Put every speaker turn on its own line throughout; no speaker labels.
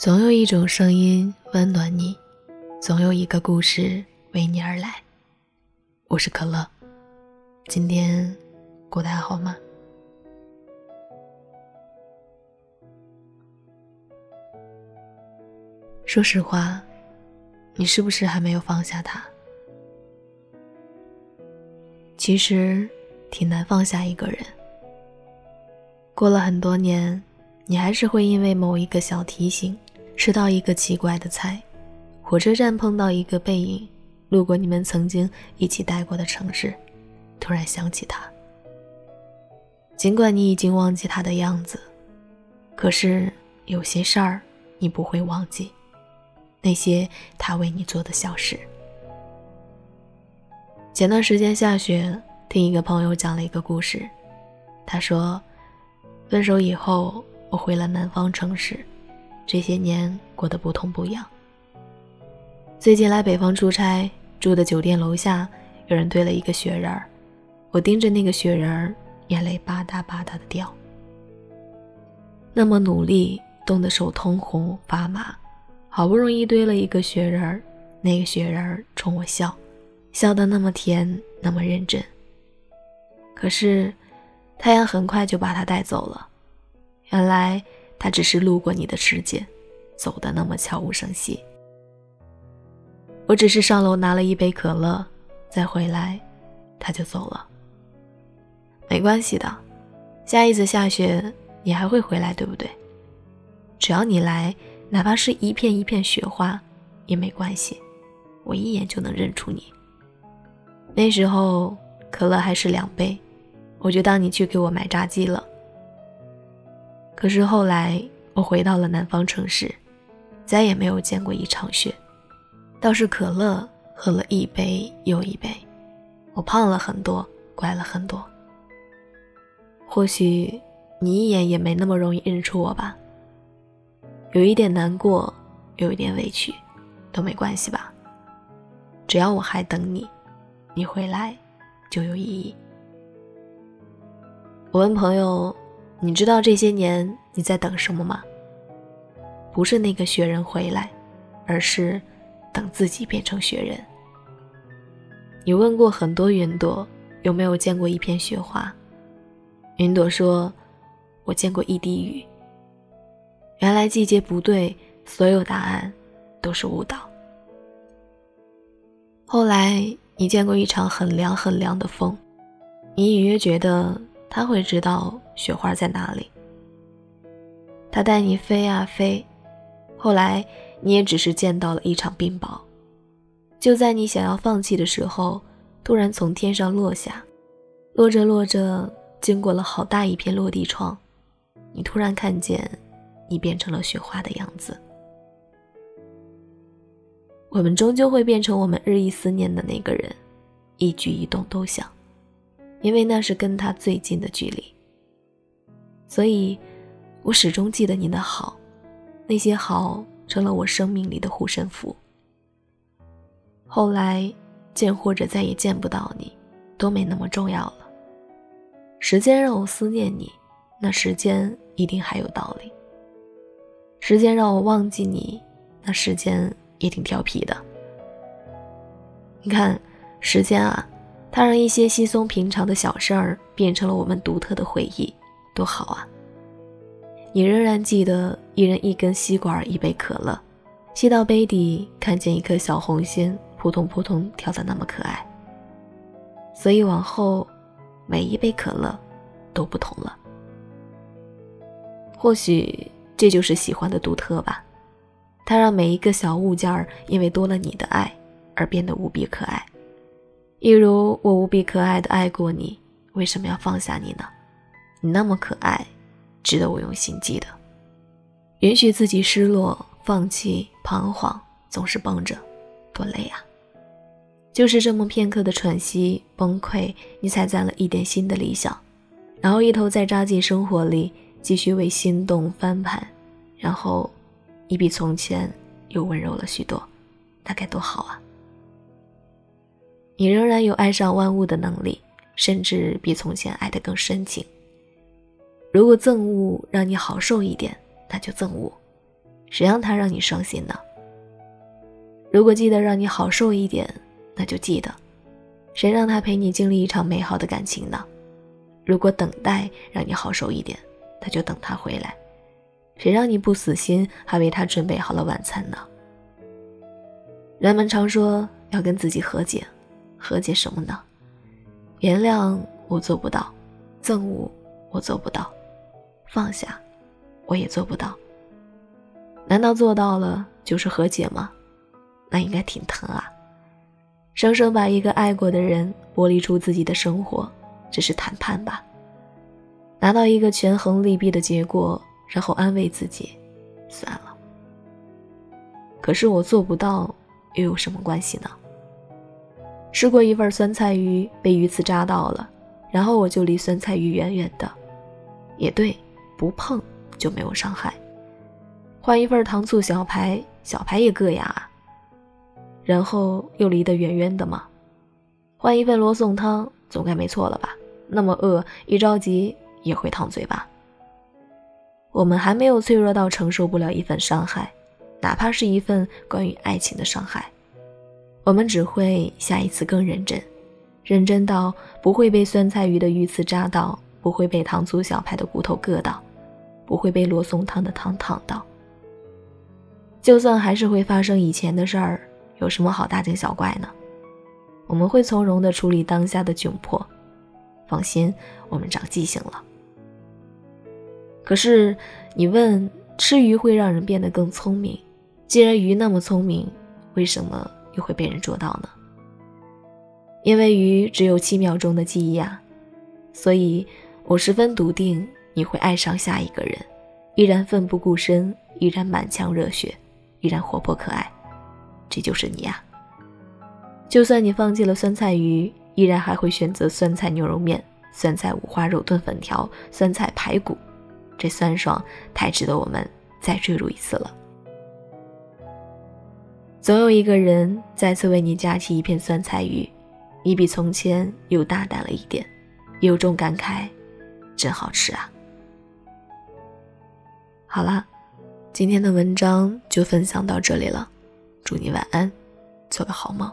总有一种声音温暖你，总有一个故事为你而来。我是可乐，今天过得还好吗？说实话，你是不是还没有放下他？其实挺难放下一个人。过了很多年，你还是会因为某一个小提醒。吃到一个奇怪的菜，火车站碰到一个背影，路过你们曾经一起待过的城市，突然想起他。尽管你已经忘记他的样子，可是有些事儿你不会忘记，那些他为你做的小事。前段时间下雪，听一个朋友讲了一个故事，他说，分手以后，我回了南方城市。这些年过得不痛不痒。最近来北方出差，住的酒店楼下有人堆了一个雪人儿，我盯着那个雪人儿，眼泪吧嗒吧嗒的掉。那么努力，冻得手通红发麻，好不容易堆了一个雪人儿，那个雪人儿冲我笑，笑得那么甜，那么认真。可是，太阳很快就把它带走了。原来。他只是路过你的世界，走的那么悄无声息。我只是上楼拿了一杯可乐，再回来，他就走了。没关系的，下一次下雪你还会回来，对不对？只要你来，哪怕是一片一片雪花也没关系，我一眼就能认出你。那时候可乐还是两杯，我就当你去给我买炸鸡了。可是后来，我回到了南方城市，再也没有见过一场雪，倒是可乐喝了一杯又一杯，我胖了很多，乖了很多。或许你一眼也没那么容易认出我吧，有一点难过，有一点委屈，都没关系吧。只要我还等你，你回来就有意义。我问朋友。你知道这些年你在等什么吗？不是那个雪人回来，而是等自己变成雪人。你问过很多云朵有没有见过一片雪花，云朵说：“我见过一滴雨。”原来季节不对，所有答案都是误导。后来你见过一场很凉很凉的风，你隐约觉得。他会知道雪花在哪里。他带你飞啊飞，后来你也只是见到了一场冰雹。就在你想要放弃的时候，突然从天上落下，落着落着，经过了好大一片落地窗，你突然看见你变成了雪花的样子。我们终究会变成我们日益思念的那个人，一举一动都想。因为那是跟他最近的距离，所以，我始终记得你的好，那些好成了我生命里的护身符。后来见或者再也见不到你，都没那么重要了。时间让我思念你，那时间一定还有道理。时间让我忘记你，那时间也挺调皮的。你看，时间啊。它让一些稀松平常的小事儿变成了我们独特的回忆，多好啊！你仍然记得一人一根吸管，一杯可乐，吸到杯底，看见一颗小红心扑通扑通跳得那么可爱。所以往后，每一杯可乐都不同了。或许这就是喜欢的独特吧，它让每一个小物件因为多了你的爱而变得无比可爱。一如我无比可爱的爱过你，为什么要放下你呢？你那么可爱，值得我用心记得。允许自己失落、放弃、彷徨，总是绷着，多累啊！就是这么片刻的喘息、崩溃，你才攒了一点新的理想，然后一头再扎进生活里，继续为心动翻盘，然后，你比从前又温柔了许多，那该多好啊！你仍然有爱上万物的能力，甚至比从前爱得更深情。如果憎恶让你好受一点，那就憎恶；谁让他让你伤心呢？如果记得让你好受一点，那就记得。谁让他陪你经历一场美好的感情呢？如果等待让你好受一点，那就等他回来。谁让你不死心，还为他准备好了晚餐呢？人们常说要跟自己和解，和解什么呢？原谅我做不到，憎恶我做不到，放下我也做不到。难道做到了就是和解吗？那应该挺疼啊！生生把一个爱过的人剥离出自己的生活，这是谈判吧？拿到一个权衡利弊的结果，然后安慰自己，算了。可是我做不到，又有什么关系呢？吃过一份酸菜鱼，被鱼刺扎到了，然后我就离酸菜鱼远远的，也对，不碰就没有伤害。换一份糖醋小排，小排也硌牙，然后又离得远远的嘛。换一份罗宋汤，总该没错了吧？那么饿，一着急也会烫嘴巴。我们还没有脆弱到承受不了一份伤害，哪怕是一份关于爱情的伤害，我们只会下一次更认真，认真到不会被酸菜鱼的鱼刺扎到，不会被糖醋小排的骨头硌到，不会被罗宋汤的汤烫到。就算还是会发生以前的事儿，有什么好大惊小怪呢？我们会从容地处理当下的窘迫。放心，我们长记性了。可是，你问吃鱼会让人变得更聪明？既然鱼那么聪明，为什么又会被人捉到呢？因为鱼只有七秒钟的记忆啊！所以我十分笃定你会爱上下一个人，依然奋不顾身，依然满腔热血。依然活泼可爱，这就是你呀。就算你放弃了酸菜鱼，依然还会选择酸菜牛肉面、酸菜五花肉炖粉条、酸菜排骨，这酸爽太值得我们再坠入一次了。总有一个人再次为你夹起一片酸菜鱼，你比从前又大胆了一点，有种感慨，真好吃啊。好啦。今天的文章就分享到这里了，祝你晚安，做个好梦。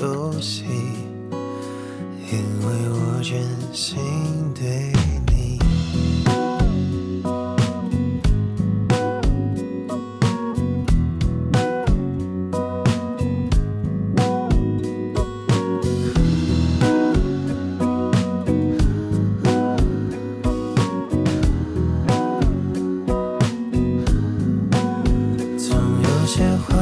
游戏，因为我真心对你。总有些话。